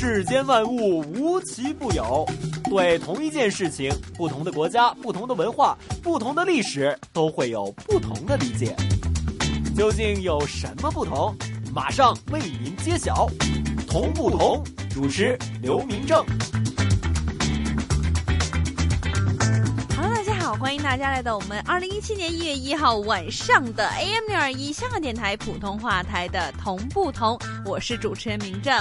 世间万物无奇不有，对同一件事情，不同的国家、不同的文化、不同的历史，都会有不同的理解。究竟有什么不同？马上为您揭晓。同不同，主持刘明正。Hello，大家好，欢迎大家来到我们二零一七年一月一号晚上的 AM 六二一香港电台普通话台的同不同，我是主持人明正。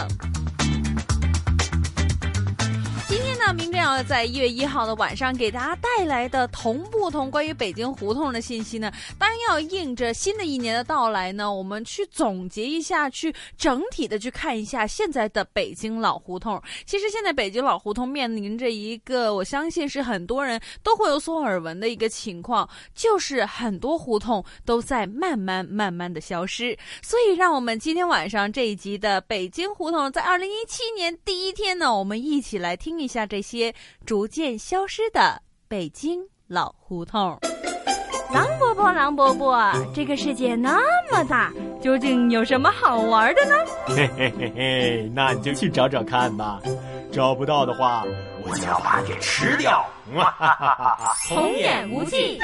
今天呢，明正要在一月一号的晚上给大家带来的同不同关于北京胡同的信息呢，当然要应着新的一年的到来呢，我们去总结一下，去整体的去看一下现在的北京老胡同。其实现在北京老胡同面临着一个，我相信是很多人都会有所耳闻的一个情况，就是很多胡同都在慢慢慢慢的消失。所以，让我们今天晚上这一集的北京胡同，在二零一七年第一天呢，我们一起来听一下这些逐渐消失的北京老胡同。狼伯伯，狼伯伯，这个世界那么大，究竟有什么好玩的呢？嘿嘿嘿嘿，那你就去找找看吧。找不到的话，我就要把你给吃掉。哇哈哈哈哈！童言无忌。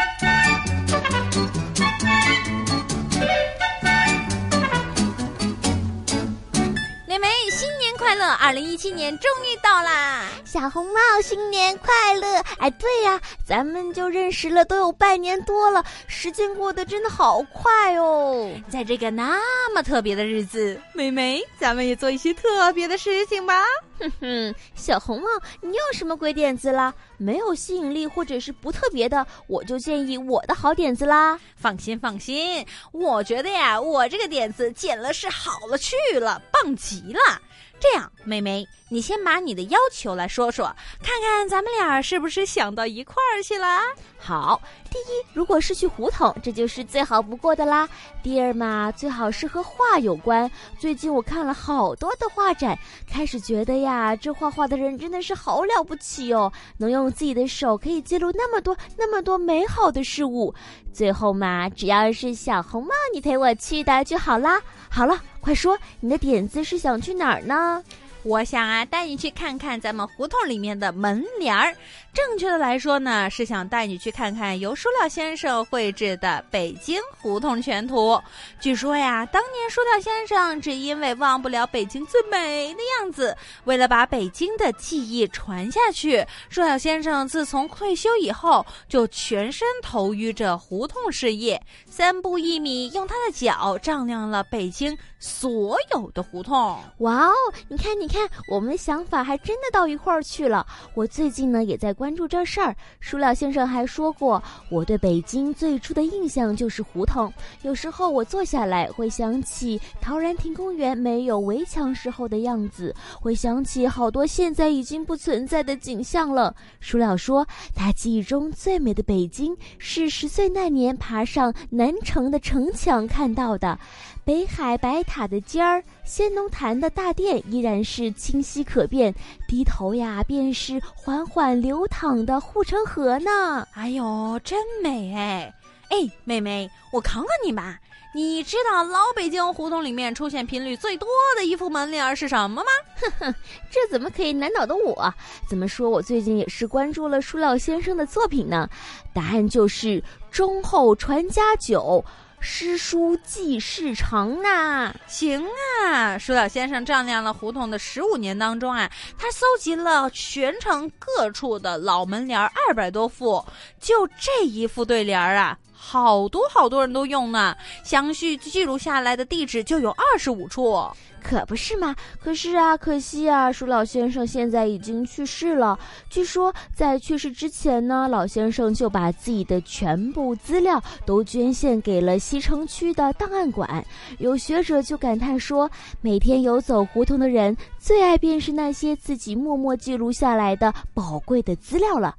妹妹，新年快乐！二零一七年终于到啦！小红帽，新年快乐！哎，对呀，咱们就认识了都有半年多了，时间过得真的好快哦。在这个那么特别的日子，妹妹，咱们也做一些特别的事情吧。哼哼，小红帽，你有什么鬼点子啦？没有吸引力或者是不特别的，我就建议我的好点子啦。放心放心，我觉得呀，我这个点子简直是好了去了，棒极了。这样，妹妹，你先把你的要求来说说，看看咱们俩是不是想到一块儿去了。好，第一，如果是去胡同，这就是最好不过的啦。第二嘛，最好是和画有关。最近我看了好多的画展，开始觉得呀，这画画的人真的是好了不起哦，能用自己的手可以记录那么多那么多美好的事物。最后嘛，只要是小红帽你陪我去的就好啦。好了，快说，你的点子是想去哪儿呢？我想啊，带你去看看咱们胡同里面的门帘儿。正确的来说呢，是想带你去看看由舒廖先生绘制的《北京胡同全图》。据说呀，当年舒廖先生只因为忘不了北京最美的样子，为了把北京的记忆传下去，舒廖先生自从退休以后，就全身投于这胡同事业，三步一米，用他的脚丈量了北京所有的胡同。哇哦，你看，你看。看，我们的想法还真的到一块儿去了。我最近呢也在关注这事儿。舒廖先生还说过，我对北京最初的印象就是胡同。有时候我坐下来会想起陶然亭公园没有围墙时候的样子，会想起好多现在已经不存在的景象了。舒廖说，他记忆中最美的北京是十岁那年爬上南城的城墙看到的。北海白塔的尖儿，仙农坛的大殿依然是清晰可辨，低头呀便是缓缓流淌的护城河呢。哎呦，真美哎！哎，妹妹，我考考你吧，你知道老北京胡同里面出现频率最多的一副门帘是什么吗？哼哼，这怎么可以难倒的我？怎么说我最近也是关注了舒老先生的作品呢？答案就是忠厚传家久。诗书记事成呐，行啊！舒老先生丈量了胡同的十五年当中啊，他搜集了全城各处的老门帘二百多副，就这一副对联儿啊，好多好多人都用呢。详细记录下来的地址就有二十五处。可不是嘛？可是啊，可惜啊，舒老先生现在已经去世了。据说在去世之前呢，老先生就把自己的全部资料都捐献给了西城区的档案馆。有学者就感叹说，每天游走胡同的人最爱便是那些自己默默记录下来的宝贵的资料了。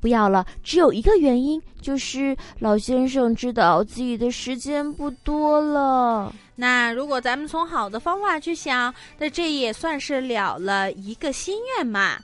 不要了，只有一个原因，就是老先生知道自己的时间不多了。那如果咱们从好的方法去想，那这也算是了了一个心愿嘛。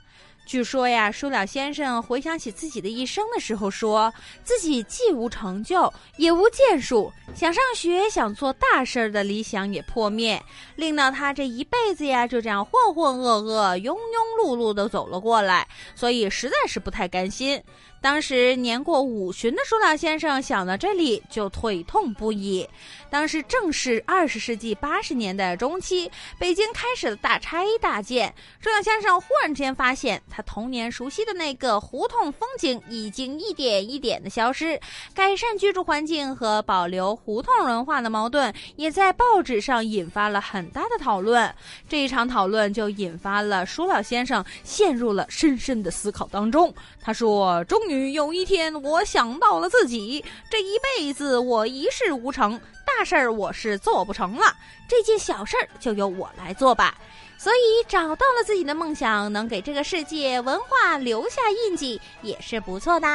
据说呀，舒了先生回想起自己的一生的时候，说自己既无成就，也无建树，想上学、想做大事儿的理想也破灭，令到他这一辈子呀就这样浑浑噩噩、庸庸碌碌的走了过来，所以实在是不太甘心。当时年过五旬的舒老先生想到这里就腿痛不已。当时正是二十世纪八十年代中期，北京开始了大拆大建。舒老先生忽然之间发现，他童年熟悉的那个胡同风景已经一点一点的消失。改善居住环境和保留胡同文化的矛盾，也在报纸上引发了很大的讨论。这一场讨论就引发了舒老先生陷入了深深的思考当中。他说：“终于有一天，我想到了自己这一辈子我一事无成，大事儿我是做不成了，这件小事儿就由我来做吧。所以找到了自己的梦想，能给这个世界文化留下印记，也是不错的。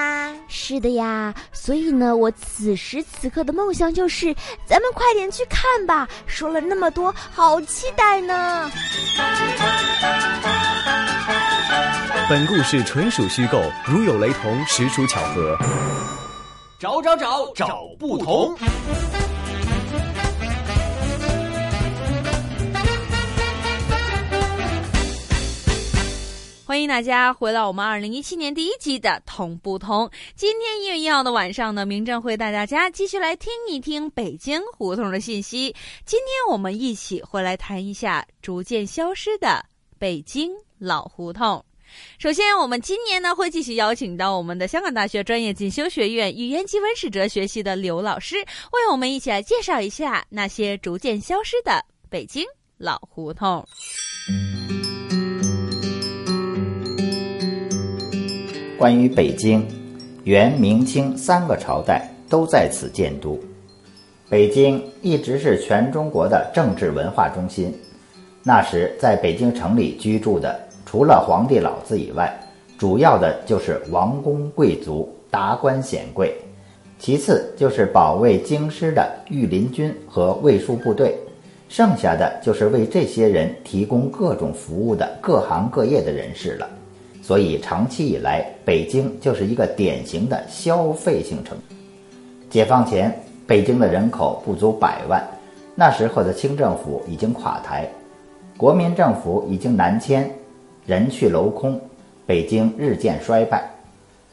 是的呀，所以呢，我此时此刻的梦想就是，咱们快点去看吧。说了那么多，好期待呢。”本故事纯属虚构，如有雷同，实属巧合。找找找找不同。欢迎大家回到我们二零一七年第一集的《同不同》。今天一月一号的晚上呢，明正会带大家继续来听一听北京胡同的信息。今天我们一起回来谈一下逐渐消失的北京老胡同。首先，我们今年呢会继续邀请到我们的香港大学专业进修学院语言及文史哲学系的刘老师，为我们一起来介绍一下那些逐渐消失的北京老胡同。关于北京，元、明清三个朝代都在此建都，北京一直是全中国的政治文化中心。那时，在北京城里居住的。除了皇帝老子以外，主要的就是王公贵族、达官显贵，其次就是保卫京师的御林军和卫戍部队，剩下的就是为这些人提供各种服务的各行各业的人士了。所以，长期以来，北京就是一个典型的消费性城。解放前，北京的人口不足百万，那时候的清政府已经垮台，国民政府已经南迁。人去楼空，北京日渐衰败。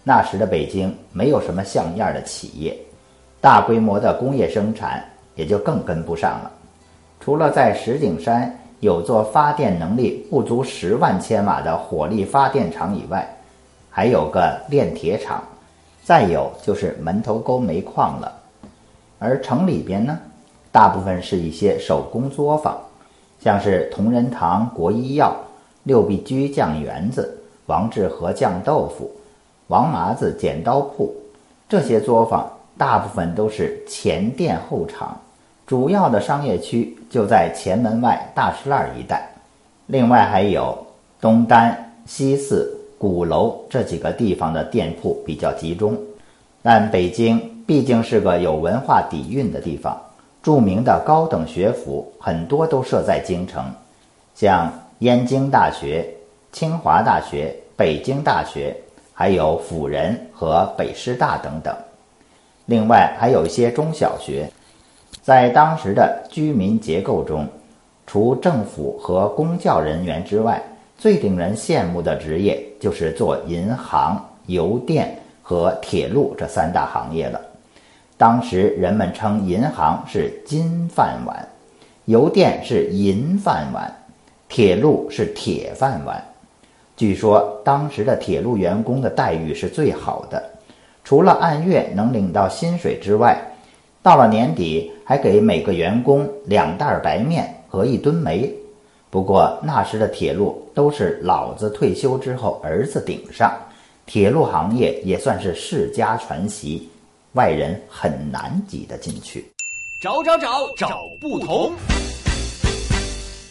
那时的北京没有什么像样的企业，大规模的工业生产也就更跟不上了。除了在石景山有座发电能力不足十万千瓦的火力发电厂以外，还有个炼铁厂，再有就是门头沟煤矿了。而城里边呢，大部分是一些手工作坊，像是同仁堂国医药。六必居酱园子、王致和酱豆腐、王麻子剪刀铺，这些作坊大部分都是前店后厂，主要的商业区就在前门外大石栏一带。另外还有东单、西四、鼓楼这几个地方的店铺比较集中。但北京毕竟是个有文化底蕴的地方，著名的高等学府很多都设在京城，像。燕京大学、清华大学、北京大学，还有辅仁和北师大等等。另外还有一些中小学。在当时的居民结构中，除政府和公教人员之外，最令人羡慕的职业就是做银行、邮电和铁路这三大行业了。当时人们称银行是金饭碗，邮电是银饭碗。铁路是铁饭碗，据说当时的铁路员工的待遇是最好的，除了按月能领到薪水之外，到了年底还给每个员工两袋白面和一吨煤。不过那时的铁路都是老子退休之后儿子顶上，铁路行业也算是世家传习，外人很难挤得进去。找找找找不同。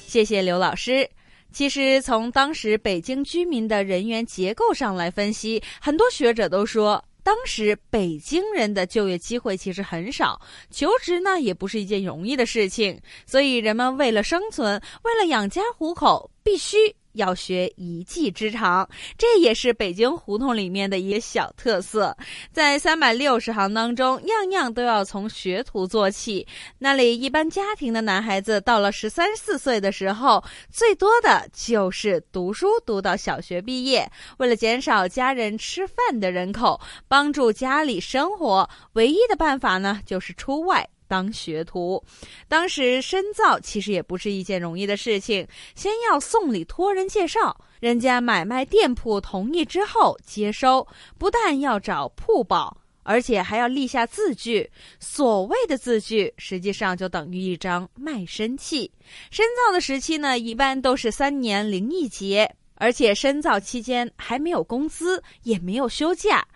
谢谢刘老师。其实从当时北京居民的人员结构上来分析，很多学者都说，当时北京人的就业机会其实很少，求职呢也不是一件容易的事情，所以人们为了生存，为了养家糊口，必须。要学一技之长，这也是北京胡同里面的一个小特色。在三百六十行当中，样样都要从学徒做起。那里一般家庭的男孩子到了十三四岁的时候，最多的就是读书读到小学毕业。为了减少家人吃饭的人口，帮助家里生活，唯一的办法呢，就是出外。当学徒，当时深造其实也不是一件容易的事情。先要送礼托人介绍，人家买卖店铺同意之后接收，不但要找铺保，而且还要立下字据。所谓的字据，实际上就等于一张卖身契。深造的时期呢，一般都是三年零一节，而且深造期间还没有工资，也没有休假。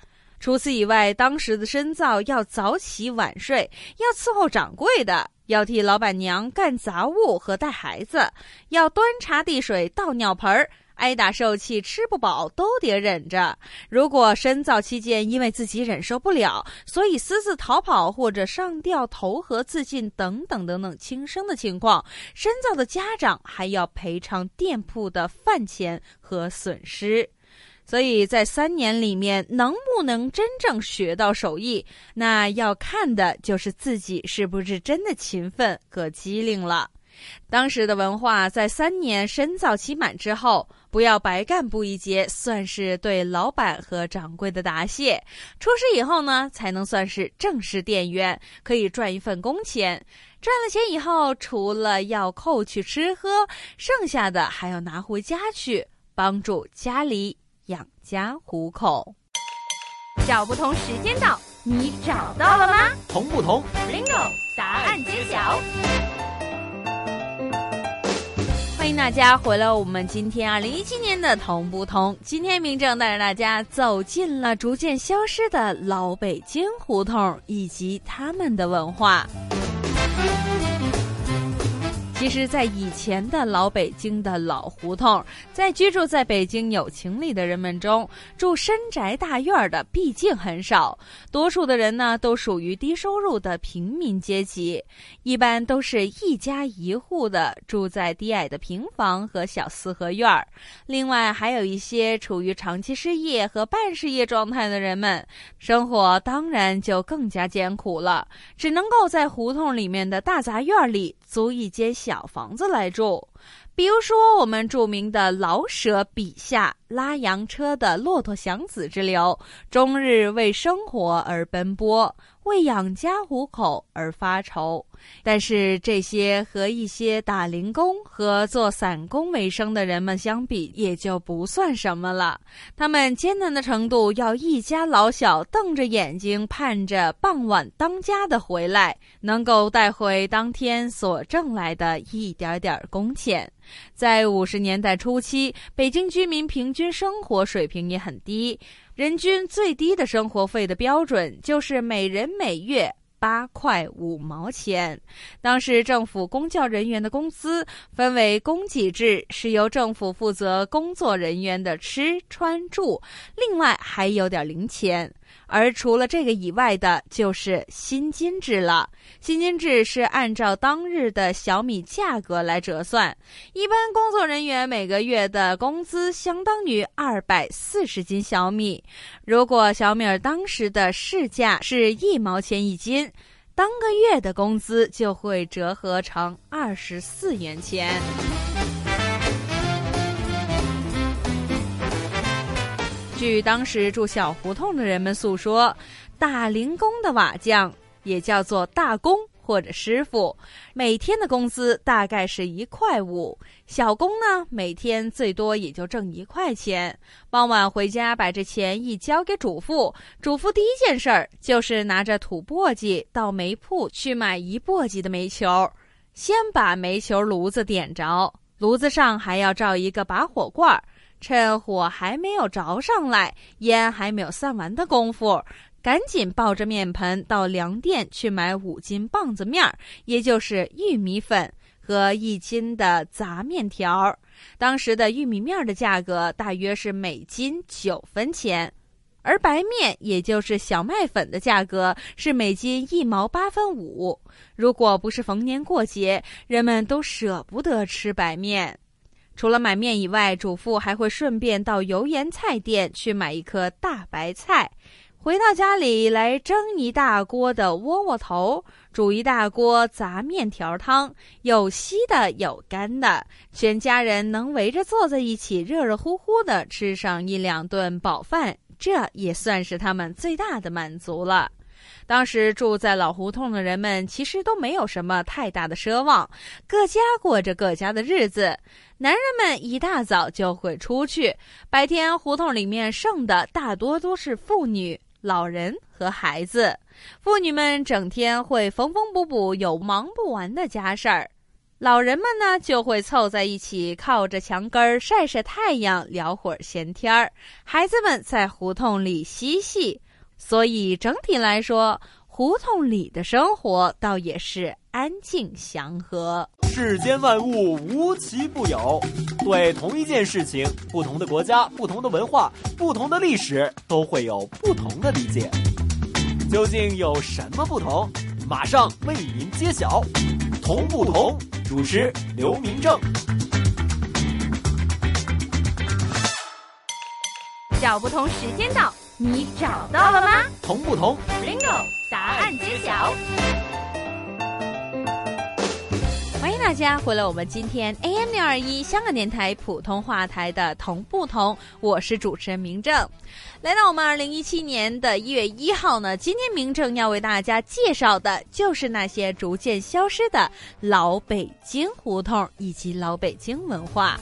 除此以外，当时的深造要早起晚睡，要伺候掌柜的，要替老板娘干杂物和带孩子，要端茶递水、倒尿盆儿，挨打受气、吃不饱都得忍着。如果深造期间因为自己忍受不了，所以私自逃跑或者上吊投河自尽等等等等轻生的情况，深造的家长还要赔偿店铺的饭钱和损失。所以在三年里面，能不能真正学到手艺，那要看的就是自己是不是真的勤奋和机灵了。当时的文化，在三年深造期满之后，不要白干部一节，算是对老板和掌柜的答谢。出师以后呢，才能算是正式店员，可以赚一份工钱。赚了钱以后，除了要扣去吃喝，剩下的还要拿回家去，帮助家里。养家糊口，找不同时间到，你找到了吗？同不同？Bingo，答案揭晓。欢迎大家回来，我们今天二零一七年的同不同？今天明正带着大家走进了逐渐消失的老北京胡同以及他们的文化。其实，在以前的老北京的老胡同，在居住在北京有情里的人们中，住深宅大院的毕竟很少，多数的人呢都属于低收入的平民阶级，一般都是一家一户的住在低矮的平房和小四合院。另外，还有一些处于长期失业和半失业状态的人们，生活当然就更加艰苦了，只能够在胡同里面的大杂院里租一间小。小房子来住，比如说我们著名的老舍笔下拉洋车的骆驼祥子之流，终日为生活而奔波。为养家糊口而发愁，但是这些和一些打零工和做散工为生的人们相比，也就不算什么了。他们艰难的程度，要一家老小瞪着眼睛盼着傍晚当家的回来，能够带回当天所挣来的一点点工钱。在五十年代初期，北京居民平均生活水平也很低。人均最低的生活费的标准就是每人每月八块五毛钱。当时政府公教人员的工资分为供给制，是由政府负责工作人员的吃穿住，另外还有点零钱。而除了这个以外的，就是薪金制了。薪金制是按照当日的小米价格来折算，一般工作人员每个月的工资相当于二百四十斤小米。如果小米儿当时的市价是一毛钱一斤，当个月的工资就会折合成二十四元钱。据当时住小胡同的人们诉说，打零工的瓦匠也叫做大工或者师傅，每天的工资大概是一块五。小工呢，每天最多也就挣一块钱。傍晚回家，把这钱一交给主妇，主妇第一件事儿就是拿着土簸箕到煤铺去买一簸箕的煤球，先把煤球炉子点着，炉子上还要罩一个拔火罐儿。趁火还没有着上来，烟还没有散完的功夫，赶紧抱着面盆到粮店去买五斤棒子面儿，也就是玉米粉和一斤的杂面条。当时的玉米面的价格大约是每斤九分钱，而白面也就是小麦粉的价格是每斤一毛八分五。如果不是逢年过节，人们都舍不得吃白面。除了买面以外，主妇还会顺便到油盐菜店去买一颗大白菜，回到家里来蒸一大锅的窝窝头，煮一大锅杂面条汤，有稀的有干的，全家人能围着坐在一起，热热乎乎的吃上一两顿饱饭，这也算是他们最大的满足了。当时住在老胡同的人们其实都没有什么太大的奢望，各家过着各家的日子。男人们一大早就会出去，白天胡同里面剩的大多都是妇女、老人和孩子。妇女们整天会缝缝补补，有忙不完的家事儿；老人们呢就会凑在一起，靠着墙根儿晒晒太阳，聊会儿闲天儿。孩子们在胡同里嬉戏。所以整体来说，胡同里的生活倒也是安静祥和。世间万物无奇不有，对同一件事情，不同的国家、不同的文化、不同的历史，都会有不同的理解。究竟有什么不同？马上为您揭晓。同不同？主持刘明正。小不同时间到。你找到了吗？同不同？Bingo！答案揭晓。欢迎大家回来，我们今天 AM 六二一香港电台普通话台的同不同？我是主持人明正。来到我们二零一七年的一月一号呢，今天明正要为大家介绍的就是那些逐渐消失的老北京胡同以及老北京文化。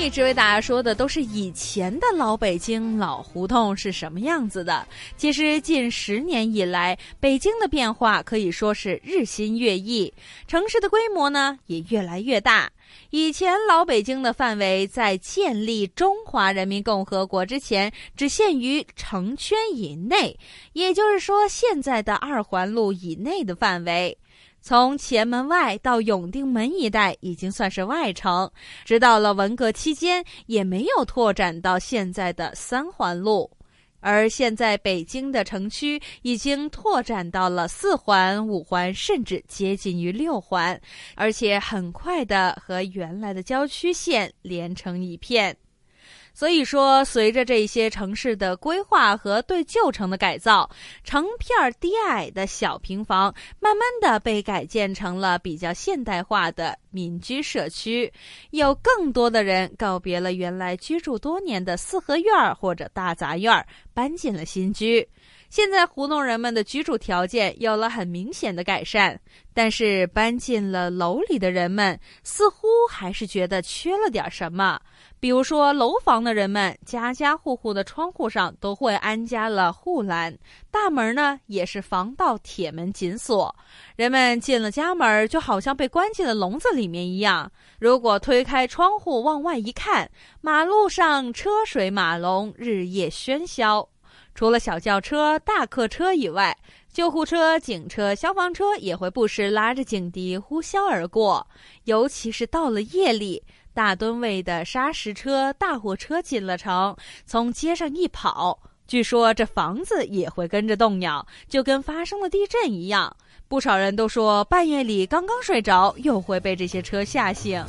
一直为大家说的都是以前的老北京老胡同是什么样子的。其实近十年以来，北京的变化可以说是日新月异，城市的规模呢也越来越大。以前老北京的范围在建立中华人民共和国之前，只限于城圈以内，也就是说现在的二环路以内的范围。从前门外到永定门一带已经算是外城，直到了文革期间也没有拓展到现在的三环路，而现在北京的城区已经拓展到了四环、五环，甚至接近于六环，而且很快的和原来的郊区县连成一片。所以说，随着这些城市的规划和对旧城的改造，成片低矮的小平房慢慢的被改建成了比较现代化的民居社区，有更多的人告别了原来居住多年的四合院或者大杂院，搬进了新居。现在胡同人们的居住条件有了很明显的改善，但是搬进了楼里的人们似乎还是觉得缺了点什么。比如说，楼房的人们家家户户的窗户上都会安加了护栏，大门呢也是防盗铁门紧锁。人们进了家门，就好像被关进了笼子里面一样。如果推开窗户往外一看，马路上车水马龙，日夜喧嚣。除了小轿车、大客车以外，救护车、警车、消防车也会不时拉着警笛呼啸而过。尤其是到了夜里，大吨位的砂石车、大货车进了城，从街上一跑，据说这房子也会跟着动摇，就跟发生了地震一样。不少人都说，半夜里刚刚睡着，又会被这些车吓醒。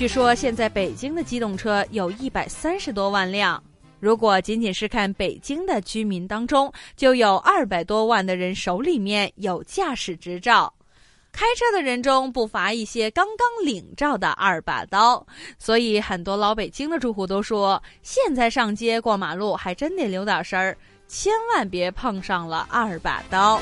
据说现在北京的机动车有一百三十多万辆，如果仅仅是看北京的居民当中，就有二百多万的人手里面有驾驶执照，开车的人中不乏一些刚刚领照的二把刀，所以很多老北京的住户都说，现在上街过马路还真得留点神儿，千万别碰上了二把刀。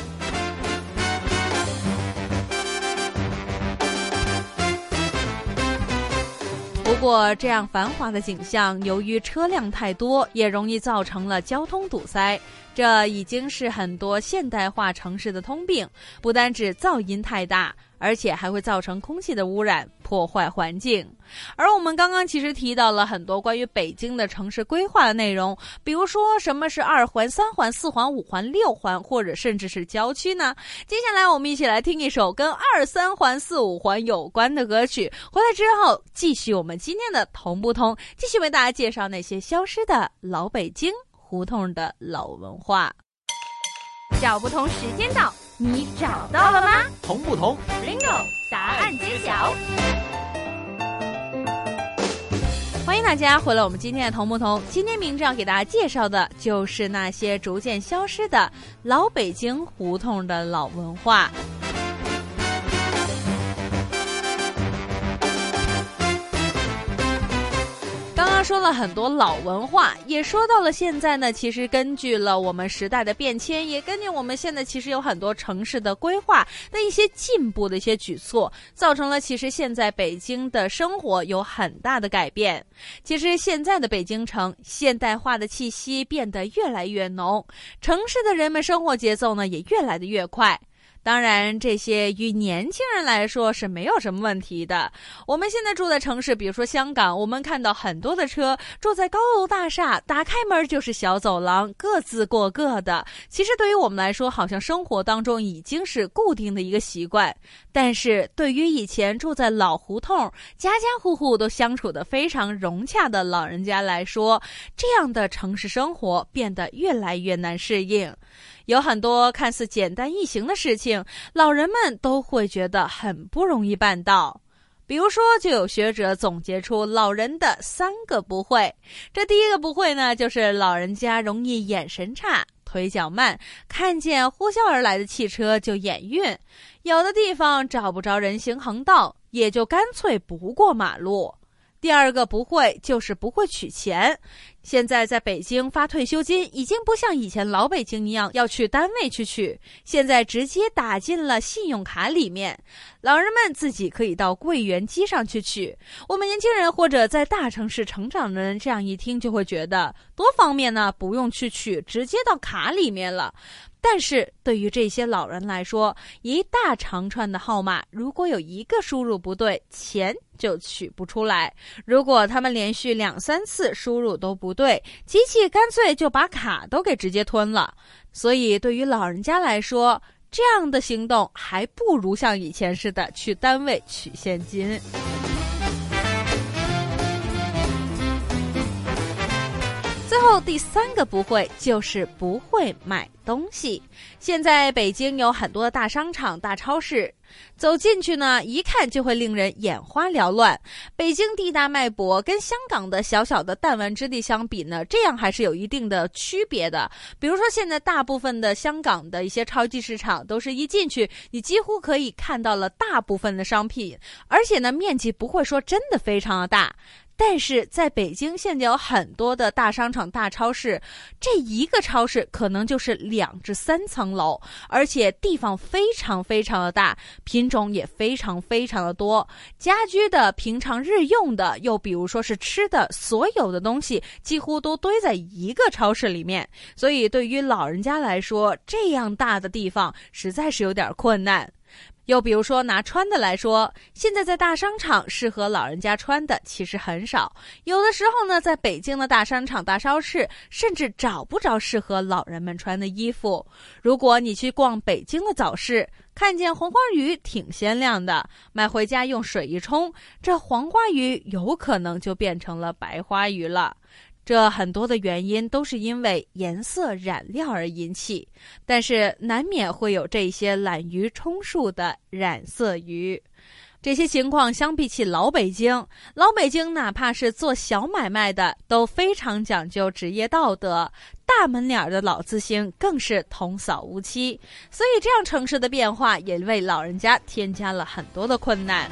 不过，这样繁华的景象，由于车辆太多，也容易造成了交通堵塞。这已经是很多现代化城市的通病，不单指噪音太大。而且还会造成空气的污染，破坏环境。而我们刚刚其实提到了很多关于北京的城市规划的内容，比如说什么是二环、三环、四环、五环、六环，或者甚至是郊区呢？接下来我们一起来听一首跟二三环、四五环有关的歌曲。回来之后，继续我们今天的同不同，继续为大家介绍那些消失的老北京胡同的老文化。小不同时间到。你找到了吗同不同？？Bingo，答案揭晓。欢迎大家回来，我们今天的同不同？今天明志要给大家介绍的就是那些逐渐消失的老北京胡同的老文化。刚说了很多老文化，也说到了现在呢。其实根据了我们时代的变迁，也根据我们现在其实有很多城市的规划的一些进步的一些举措，造成了其实现在北京的生活有很大的改变。其实现在的北京城现代化的气息变得越来越浓，城市的人们生活节奏呢也越来的越快。当然，这些与年轻人来说是没有什么问题的。我们现在住在城市，比如说香港，我们看到很多的车住在高楼大厦，打开门就是小走廊，各自过各的。其实对于我们来说，好像生活当中已经是固定的一个习惯。但是对于以前住在老胡同，家家户户都相处的非常融洽的老人家来说，这样的城市生活变得越来越难适应。有很多看似简单易行的事情，老人们都会觉得很不容易办到。比如说，就有学者总结出老人的三个不会。这第一个不会呢，就是老人家容易眼神差、腿脚慢，看见呼啸而来的汽车就眼晕；有的地方找不着人行横道，也就干脆不过马路。第二个不会就是不会取钱。现在在北京发退休金已经不像以前老北京一样要去单位去取，现在直接打进了信用卡里面，老人们自己可以到柜员机上去取。我们年轻人或者在大城市成长的人，这样一听就会觉得多方便呢，不用去取，直接到卡里面了。但是对于这些老人来说，一大长串的号码，如果有一个输入不对，钱就取不出来。如果他们连续两三次输入都不对，机器干脆就把卡都给直接吞了。所以对于老人家来说，这样的行动还不如像以前似的去单位取现金。最后第三个不会就是不会买东西。现在北京有很多的大商场、大超市，走进去呢，一看就会令人眼花缭乱。北京地大脉博，跟香港的小小的弹丸之地相比呢，这样还是有一定的区别的。比如说，现在大部分的香港的一些超级市场，都是一进去，你几乎可以看到了大部分的商品，而且呢，面积不会说真的非常的大。但是在北京，现在有很多的大商场、大超市，这一个超市可能就是两至三层楼，而且地方非常非常的大，品种也非常非常的多，家居的、平常日用的，又比如说是吃的，所有的东西几乎都堆在一个超市里面。所以对于老人家来说，这样大的地方实在是有点困难。又比如说拿穿的来说，现在在大商场适合老人家穿的其实很少，有的时候呢，在北京的大商场、大超市，甚至找不着适合老人们穿的衣服。如果你去逛北京的早市，看见黄花鱼挺鲜亮的，买回家用水一冲，这黄花鱼有可能就变成了白花鱼了。这很多的原因都是因为颜色染料而引起，但是难免会有这些懒鱼充数的染色鱼。这些情况相比起老北京，老北京哪怕是做小买卖的都非常讲究职业道德，大门脸儿的老字星更是童叟无欺。所以，这样城市的变化也为老人家添加了很多的困难。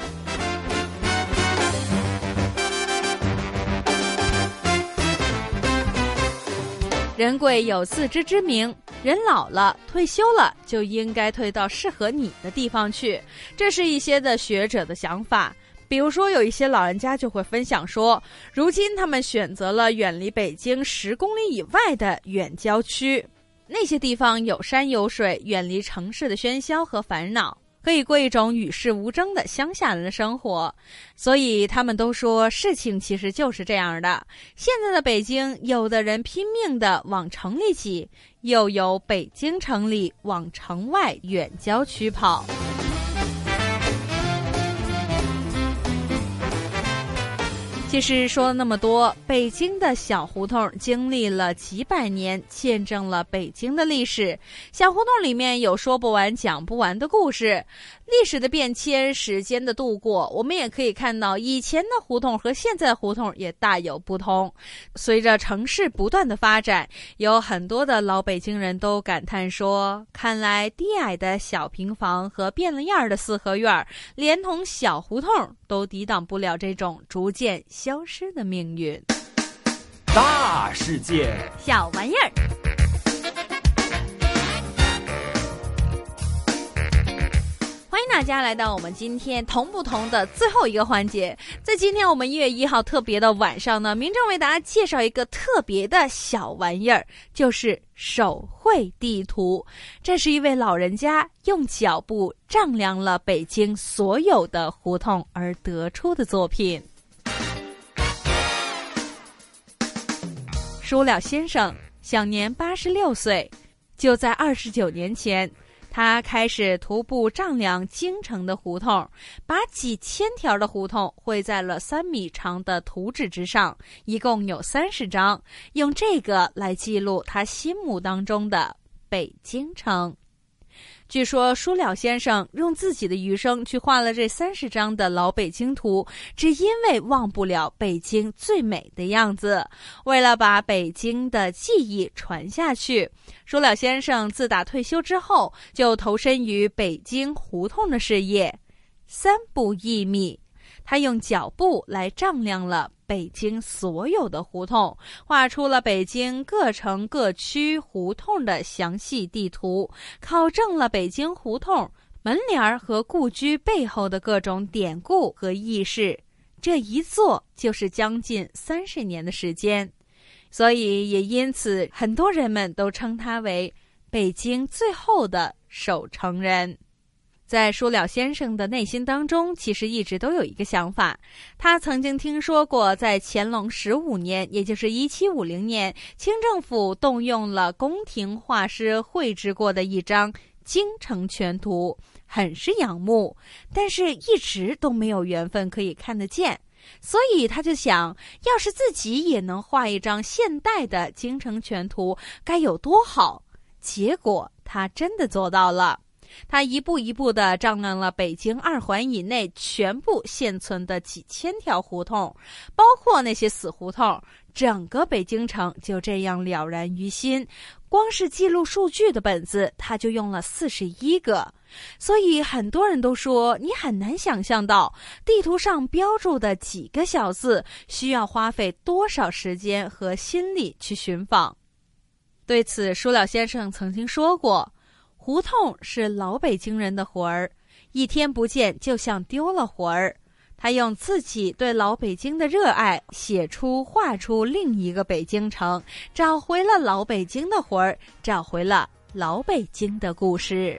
人贵有自知之明，人老了、退休了，就应该退到适合你的地方去。这是一些的学者的想法。比如说，有一些老人家就会分享说，如今他们选择了远离北京十公里以外的远郊区，那些地方有山有水，远离城市的喧嚣和烦恼。可以过一种与世无争的乡下人的生活，所以他们都说事情其实就是这样的。现在的北京，有的人拼命的往城里挤，又有北京城里往城外远郊区跑。其实说了那么多，北京的小胡同经历了几百年，见证了北京的历史。小胡同里面有说不完、讲不完的故事。历史的变迁，时间的度过，我们也可以看到以前的胡同和现在的胡同也大有不同。随着城市不断的发展，有很多的老北京人都感叹说：“看来低矮的小平房和变了样的四合院，连同小胡同都抵挡不了这种逐渐消失的命运。”大世界，小玩意儿。欢迎大家来到我们今天同不同的最后一个环节。在今天我们一月一号特别的晚上呢，明正为大家介绍一个特别的小玩意儿，就是手绘地图。这是一位老人家用脚步丈量了北京所有的胡同而得出的作品。舒了先生享年八十六岁，就在二十九年前。他开始徒步丈量京城的胡同，把几千条的胡同绘在了三米长的图纸之上，一共有三十张，用这个来记录他心目当中的北京城。据说舒了先生用自己的余生去画了这三十张的老北京图，只因为忘不了北京最美的样子。为了把北京的记忆传下去，舒了先生自打退休之后就投身于北京胡同的事业，三不一米。他用脚步来丈量了北京所有的胡同，画出了北京各城各区胡同的详细地图，考证了北京胡同门帘和故居背后的各种典故和轶事。这一做就是将近三十年的时间，所以也因此很多人们都称他为北京最后的守城人。在舒了先生的内心当中，其实一直都有一个想法。他曾经听说过，在乾隆十五年，也就是一七五零年，清政府动用了宫廷画师绘制过的一张京城全图，很是仰慕，但是一直都没有缘分可以看得见。所以他就想，要是自己也能画一张现代的京城全图，该有多好！结果他真的做到了。他一步一步地丈量了北京二环以内全部现存的几千条胡同，包括那些死胡同，整个北京城就这样了然于心。光是记录数据的本子，他就用了四十一个。所以很多人都说，你很难想象到地图上标注的几个小字需要花费多少时间和心力去寻访。对此，舒了先生曾经说过。胡同是老北京人的魂儿，一天不见就像丢了魂儿。他用自己对老北京的热爱，写出画出另一个北京城，找回了老北京的魂儿，找回了老北京的故事。